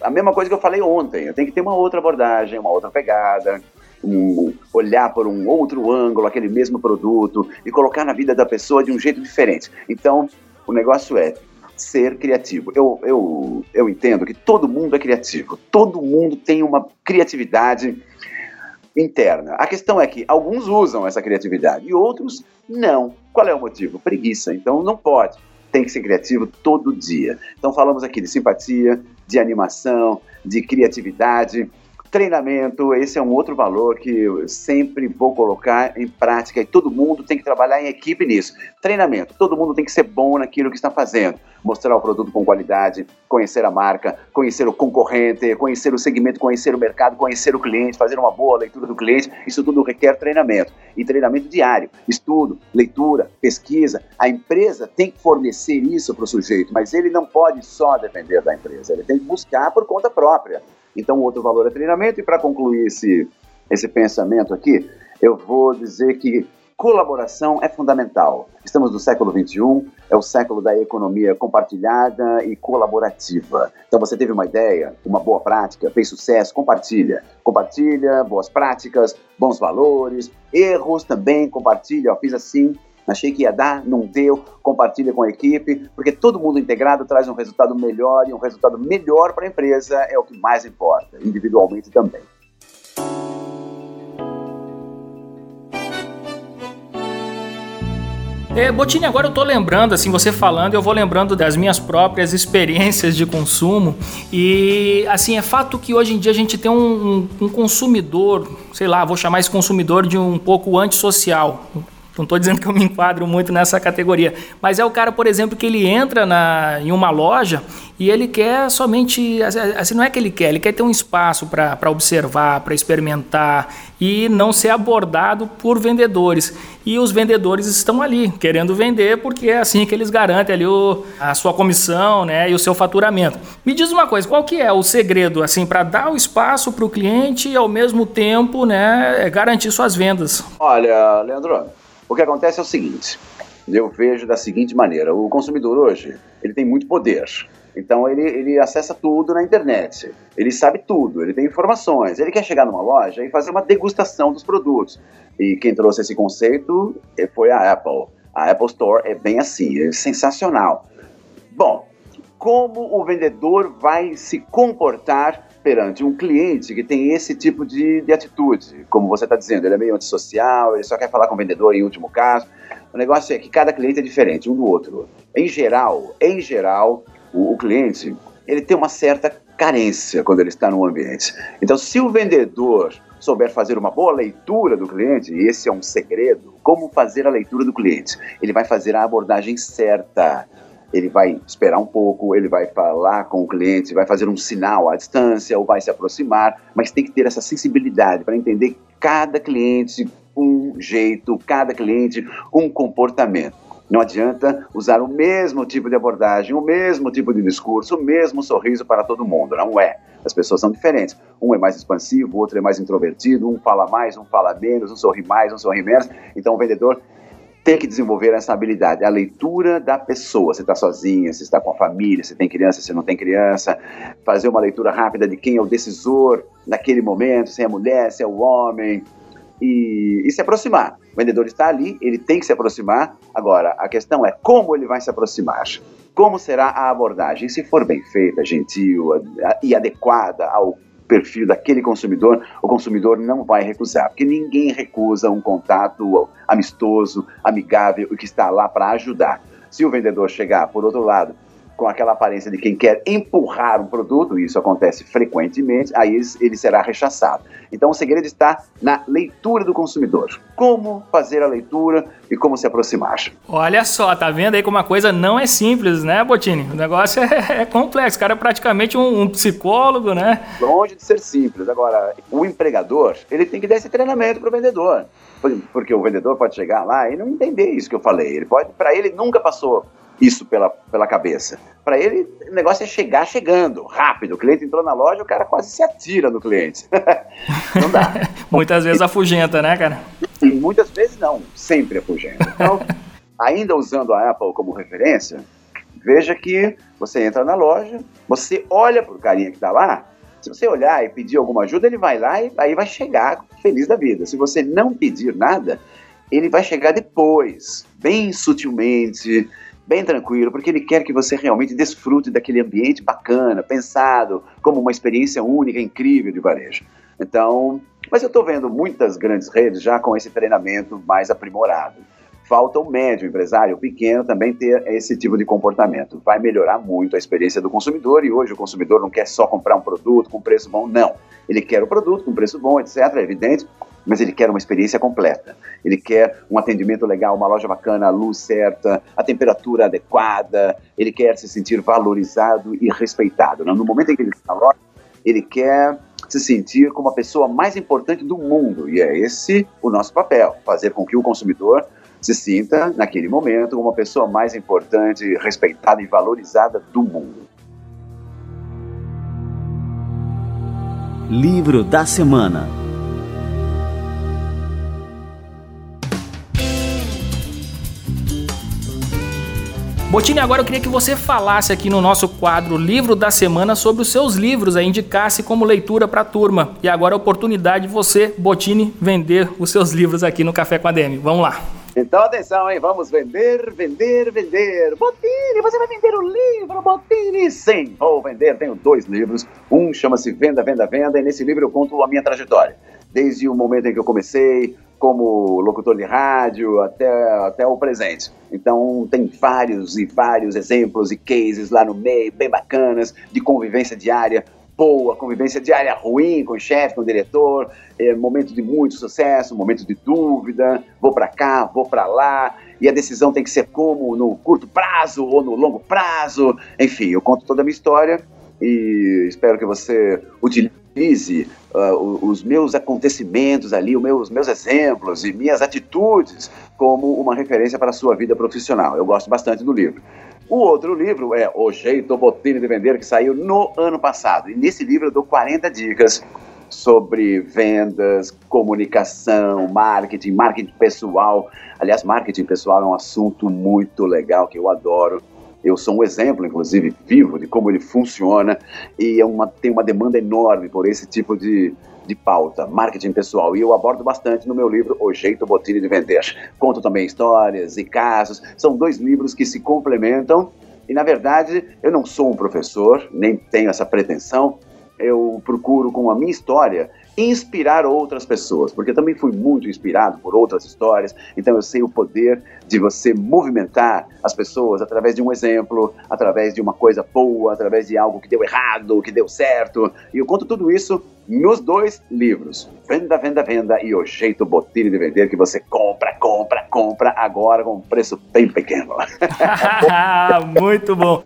a mesma coisa que eu falei ontem. Eu tenho que ter uma outra abordagem, uma outra pegada, um, olhar por um outro ângulo aquele mesmo produto e colocar na vida da pessoa de um jeito diferente. Então, o negócio é ser criativo. Eu, eu, eu entendo que todo mundo é criativo, todo mundo tem uma criatividade interna. A questão é que alguns usam essa criatividade e outros não. Qual é o motivo? Preguiça. Então não pode. Tem que ser criativo todo dia. Então falamos aqui de simpatia, de animação, de criatividade. Treinamento, esse é um outro valor que eu sempre vou colocar em prática e todo mundo tem que trabalhar em equipe nisso. Treinamento, todo mundo tem que ser bom naquilo que está fazendo. Mostrar o produto com qualidade, conhecer a marca, conhecer o concorrente, conhecer o segmento, conhecer o mercado, conhecer o cliente, fazer uma boa leitura do cliente. Isso tudo requer treinamento. E treinamento diário, estudo, leitura, pesquisa. A empresa tem que fornecer isso para o sujeito, mas ele não pode só depender da empresa, ele tem que buscar por conta própria. Então, outro valor é treinamento. E para concluir esse, esse pensamento aqui, eu vou dizer que colaboração é fundamental. Estamos no século XXI, é o século da economia compartilhada e colaborativa. Então você teve uma ideia, uma boa prática, fez sucesso, compartilha. Compartilha boas práticas, bons valores, erros também, compartilha. Ó, fiz assim, achei que ia dar, não deu, compartilha com a equipe, porque todo mundo integrado traz um resultado melhor e um resultado melhor para a empresa é o que mais importa, individualmente também. É, Botini, agora eu tô lembrando, assim, você falando, eu vou lembrando das minhas próprias experiências de consumo. E, assim, é fato que hoje em dia a gente tem um, um, um consumidor, sei lá, vou chamar esse consumidor de um pouco antissocial. Não estou dizendo que eu me enquadro muito nessa categoria, mas é o cara, por exemplo, que ele entra na, em uma loja e ele quer somente. Assim, não é que ele quer, ele quer ter um espaço para observar, para experimentar e não ser abordado por vendedores. E os vendedores estão ali querendo vender porque é assim que eles garantem ali o, a sua comissão né, e o seu faturamento. Me diz uma coisa, qual que é o segredo assim para dar o espaço para o cliente e ao mesmo tempo né, garantir suas vendas? Olha, Leandro, o que acontece é o seguinte, eu vejo da seguinte maneira, o consumidor hoje, ele tem muito poder, então ele, ele acessa tudo na internet, ele sabe tudo, ele tem informações, ele quer chegar numa loja e fazer uma degustação dos produtos. E quem trouxe esse conceito foi a Apple. A Apple Store é bem assim, é sensacional. Bom, como o vendedor vai se comportar perante um cliente que tem esse tipo de, de atitude, como você está dizendo, ele é meio antissocial, ele só quer falar com o vendedor em último caso. O negócio é que cada cliente é diferente um do outro. Em geral, em geral, o, o cliente ele tem uma certa carência quando ele está no ambiente. Então, se o vendedor souber fazer uma boa leitura do cliente, e esse é um segredo, como fazer a leitura do cliente? Ele vai fazer a abordagem certa ele vai esperar um pouco, ele vai falar com o cliente, vai fazer um sinal à distância ou vai se aproximar, mas tem que ter essa sensibilidade para entender cada cliente um jeito, cada cliente um comportamento. Não adianta usar o mesmo tipo de abordagem, o mesmo tipo de discurso, o mesmo sorriso para todo mundo. Não é. As pessoas são diferentes. Um é mais expansivo, o outro é mais introvertido, um fala mais, um fala menos, um sorri mais, um sorri menos. Então o vendedor tem que desenvolver essa habilidade, a leitura da pessoa. Você está sozinha, você está com a família, você tem criança, você não tem criança. Fazer uma leitura rápida de quem é o decisor naquele momento, se é a mulher, se é o homem. E, e se aproximar. O vendedor está ali, ele tem que se aproximar. Agora, a questão é como ele vai se aproximar. Como será a abordagem? Se for bem feita, gentil e adequada ao perfil daquele consumidor, o consumidor não vai recusar, porque ninguém recusa um contato amistoso, amigável e que está lá para ajudar. Se o vendedor chegar, por outro lado, com aquela aparência de quem quer empurrar um produto, e isso acontece frequentemente, aí ele será rechaçado. Então o segredo está na leitura do consumidor. Como fazer a leitura e como se aproximar. Olha só, tá vendo aí como a coisa não é simples, né, Botini? O negócio é, é complexo. O cara é praticamente um, um, psicólogo, né? Longe de ser simples. Agora, o empregador, ele tem que dar esse treinamento para o vendedor. Porque o vendedor pode chegar lá e não entender isso que eu falei. Ele pode, para ele nunca passou isso pela, pela cabeça. Para ele, o negócio é chegar chegando, rápido. O cliente entrou na loja, o cara quase se atira no cliente. não dá. muitas vezes afugenta, né, cara? E muitas vezes não, sempre afugenta. Então, ainda usando a Apple como referência, veja que você entra na loja, você olha para o carinha que está lá, se você olhar e pedir alguma ajuda, ele vai lá e aí vai chegar feliz da vida. Se você não pedir nada, ele vai chegar depois, bem sutilmente, bem tranquilo, porque ele quer que você realmente desfrute daquele ambiente bacana, pensado, como uma experiência única, incrível de varejo. Então, Mas eu estou vendo muitas grandes redes já com esse treinamento mais aprimorado. Falta o médio empresário, o pequeno, também ter esse tipo de comportamento. Vai melhorar muito a experiência do consumidor e hoje o consumidor não quer só comprar um produto com preço bom, não. Ele quer o produto com preço bom, etc., é evidente, mas ele quer uma experiência completa. Ele quer um atendimento legal, uma loja bacana, a luz certa, a temperatura adequada, ele quer se sentir valorizado e respeitado. No momento em que ele está na loja, ele quer se sentir como a pessoa mais importante do mundo. E é esse o nosso papel: fazer com que o consumidor se sinta, naquele momento, como a pessoa mais importante, respeitada e valorizada do mundo. Livro da Semana Botini, agora eu queria que você falasse aqui no nosso quadro Livro da Semana sobre os seus livros, aí indicasse como leitura para a turma. E agora a oportunidade de você, Botini, vender os seus livros aqui no Café com a Demi. Vamos lá. Então atenção, hein? Vamos vender, vender, vender. Botini, você vai vender o livro, Botini? Sim, vou vender. Tenho dois livros. Um chama-se Venda, Venda, Venda, e nesse livro eu conto a minha trajetória. Desde o momento em que eu comecei, como locutor de rádio até, até o presente. Então tem vários e vários exemplos e cases lá no meio, bem bacanas, de convivência diária boa, convivência diária ruim com o chefe, com o diretor, é, momento de muito sucesso, momento de dúvida, vou para cá, vou para lá, e a decisão tem que ser como no curto prazo ou no longo prazo. Enfim, eu conto toda a minha história e espero que você utilize uh, os meus acontecimentos ali, os meus, meus exemplos e minhas atitudes como uma referência para a sua vida profissional. Eu gosto bastante do livro. O outro livro é O Jeito Botini de Vender, que saiu no ano passado. E nesse livro eu dou 40 dicas sobre vendas, comunicação, marketing, marketing pessoal. Aliás, marketing pessoal é um assunto muito legal que eu adoro. Eu sou um exemplo, inclusive, vivo de como ele funciona e é uma, tem uma demanda enorme por esse tipo de, de pauta, marketing pessoal. E eu abordo bastante no meu livro O Jeito Botini de Vender. Conto também histórias e casos. São dois livros que se complementam. E, na verdade, eu não sou um professor, nem tenho essa pretensão. Eu procuro, com a minha história, inspirar outras pessoas, porque eu também fui muito inspirado por outras histórias, então eu sei o poder de você movimentar as pessoas através de um exemplo, através de uma coisa boa, através de algo que deu errado, que deu certo, e eu conto tudo isso nos dois livros, Venda, Venda, Venda e O Jeito Botilho de Vender, que você compra, compra, compra agora com um preço bem pequeno. muito bom.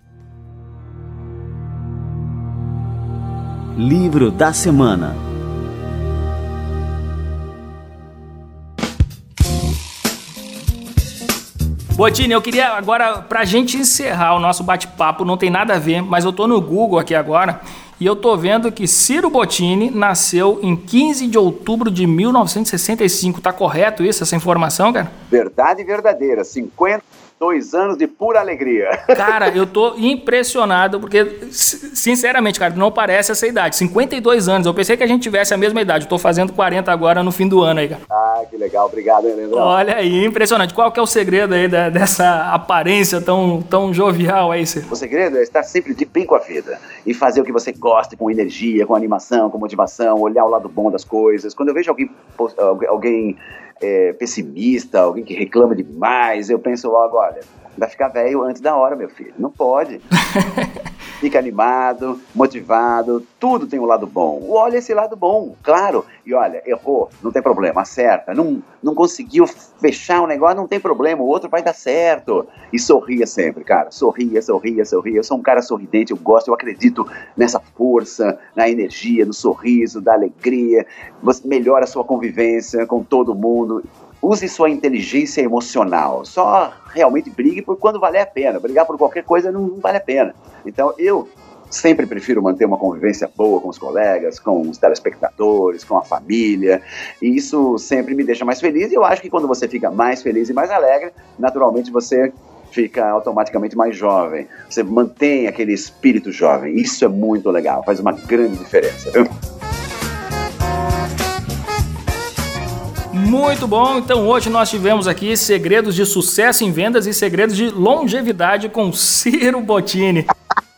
Livro da Semana Botini, eu queria agora, pra gente encerrar o nosso bate-papo, não tem nada a ver, mas eu tô no Google aqui agora e eu tô vendo que Ciro Bottini nasceu em 15 de outubro de 1965. Tá correto isso, essa informação, cara? Verdade verdadeira. 50 dois anos de pura alegria. Cara, eu tô impressionado, porque, sinceramente, cara, não parece essa idade. 52 anos. Eu pensei que a gente tivesse a mesma idade. Eu tô fazendo 40 agora no fim do ano aí, cara. Ah, que legal. Obrigado, Leandro. Olha aí, impressionante. Qual que é o segredo aí da, dessa aparência tão, tão jovial aí, Cê? O segredo é estar sempre de bem com a vida e fazer o que você gosta, com energia, com animação, com motivação, olhar o lado bom das coisas. Quando eu vejo alguém, alguém é, pessimista, alguém que reclama demais, eu penso logo, olha, vai ficar velho antes da hora, meu filho. Não pode. Fica animado, motivado, tudo tem um lado bom. Olha esse lado bom, claro. E olha, errou, não tem problema, acerta. Não, não conseguiu fechar o um negócio, não tem problema, o outro vai dar certo. E sorria sempre, cara. Sorria, sorria, sorria. Eu sou um cara sorridente, eu gosto, eu acredito nessa força, na energia, no sorriso, da alegria. Você melhora a sua convivência com todo mundo use sua inteligência emocional. Só realmente brigue por quando vale a pena. Brigar por qualquer coisa não, não vale a pena. Então eu sempre prefiro manter uma convivência boa com os colegas, com os telespectadores, com a família, e isso sempre me deixa mais feliz. E eu acho que quando você fica mais feliz e mais alegre, naturalmente você fica automaticamente mais jovem. Você mantém aquele espírito jovem. Isso é muito legal, faz uma grande diferença. Viu? Muito bom, então hoje nós tivemos aqui segredos de sucesso em vendas e segredos de longevidade com Ciro Bottini.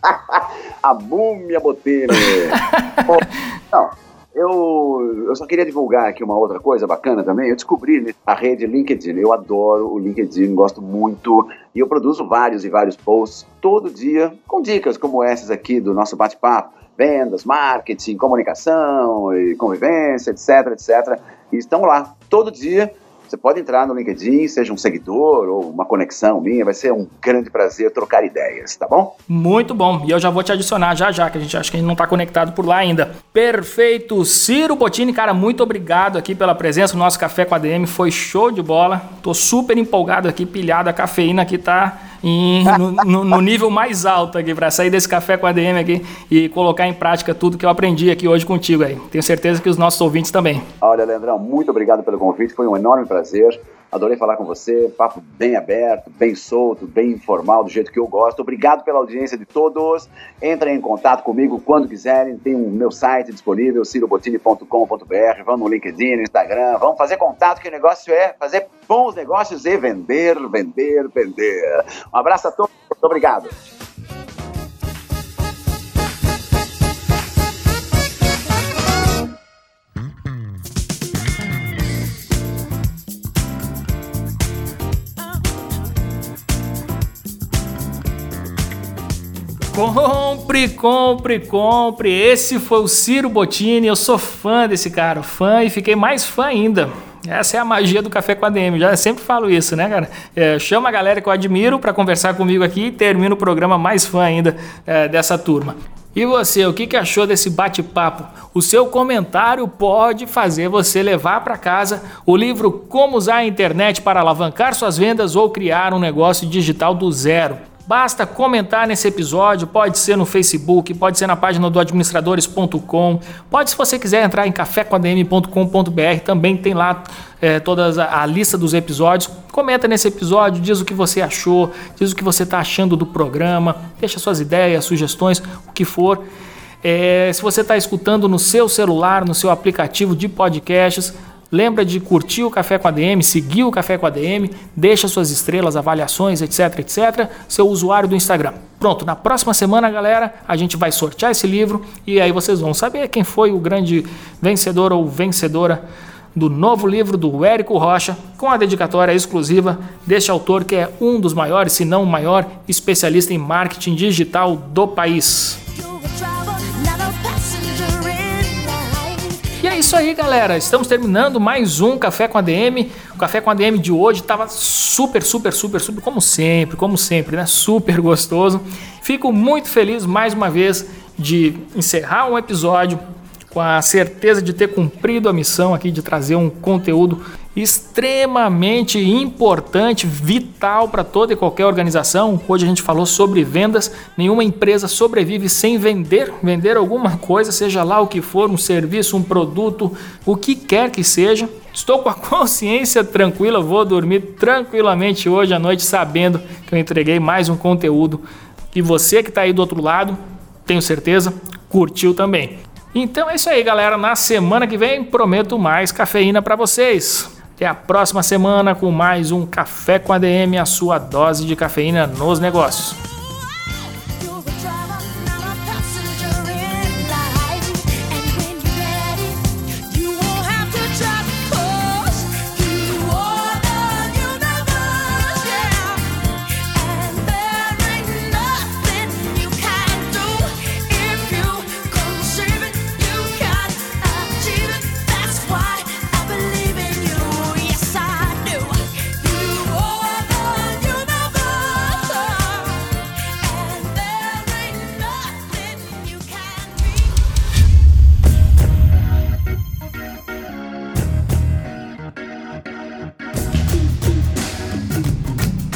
a múmia Bottini. Não, Eu, eu só queria divulgar aqui uma outra coisa bacana também. Eu descobri né, a rede LinkedIn. Eu adoro o LinkedIn, gosto muito. E eu produzo vários e vários posts todo dia com dicas como essas aqui do nosso bate-papo. Vendas, marketing, comunicação e convivência, etc, etc. E estão lá todo dia você pode entrar no LinkedIn, seja um seguidor ou uma conexão minha, vai ser um grande prazer trocar ideias, tá bom? Muito bom. E eu já vou te adicionar já já, que a gente acha que a gente não está conectado por lá ainda. Perfeito. Ciro Bottini, cara, muito obrigado aqui pela presença. O nosso café com a DM foi show de bola. Tô super empolgado aqui, pilhado. A cafeína aqui tá em, no, no, no, nível mais alto aqui, para sair desse café com a DM aqui e colocar em prática tudo que eu aprendi aqui hoje contigo aí. Tenho certeza que os nossos ouvintes também. Olha, Leandrão, muito obrigado pelo convite, foi um enorme prazer. Adorei falar com você, papo bem aberto, bem solto, bem informal, do jeito que eu gosto. Obrigado pela audiência de todos. Entrem em contato comigo quando quiserem. Tem o meu site disponível, cirobotini.com.br. Vão no LinkedIn, no Instagram. Vamos fazer contato, que o negócio é fazer bons negócios e vender, vender, vender. Um abraço a todos. Muito obrigado. Compre, compre, compre. Esse foi o Ciro Bottini. Eu sou fã desse cara, fã e fiquei mais fã ainda. Essa é a magia do Café com a DM. Já sempre falo isso, né, cara? É, chama a galera que eu admiro para conversar comigo aqui e termino o programa mais fã ainda é, dessa turma. E você, o que, que achou desse bate-papo? O seu comentário pode fazer você levar para casa o livro Como Usar a Internet para Alavancar Suas Vendas ou Criar um Negócio Digital do Zero. Basta comentar nesse episódio, pode ser no Facebook, pode ser na página do administradores.com, pode se você quiser entrar em cafécomadm.com.br, também tem lá é, toda a, a, lista dos episódios. Comenta nesse episódio, diz o que você achou, diz o que você está achando do programa, deixa suas ideias, sugestões, o que for. É, se você está escutando no seu celular, no seu aplicativo de podcasts, Lembra de curtir o Café com a DM, seguir o Café com a DM, deixa suas estrelas, avaliações, etc, etc, seu usuário do Instagram. Pronto, na próxima semana, galera, a gente vai sortear esse livro e aí vocês vão saber quem foi o grande vencedor ou vencedora do novo livro do Érico Rocha, com a dedicatória exclusiva deste autor que é um dos maiores, se não o maior, especialista em marketing digital do país. Isso aí, galera. Estamos terminando mais um Café com a DM. O Café com a DM de hoje estava super, super, super, super, como sempre, como sempre, né? Super gostoso. Fico muito feliz mais uma vez de encerrar um episódio com a certeza de ter cumprido a missão aqui de trazer um conteúdo extremamente importante, vital para toda e qualquer organização. Hoje a gente falou sobre vendas. Nenhuma empresa sobrevive sem vender, vender alguma coisa, seja lá o que for, um serviço, um produto, o que quer que seja. Estou com a consciência tranquila, vou dormir tranquilamente hoje à noite sabendo que eu entreguei mais um conteúdo e você que está aí do outro lado, tenho certeza, curtiu também. Então é isso aí, galera. Na semana que vem prometo mais cafeína para vocês. Até a próxima semana com mais um Café com ADM, a sua dose de cafeína nos negócios.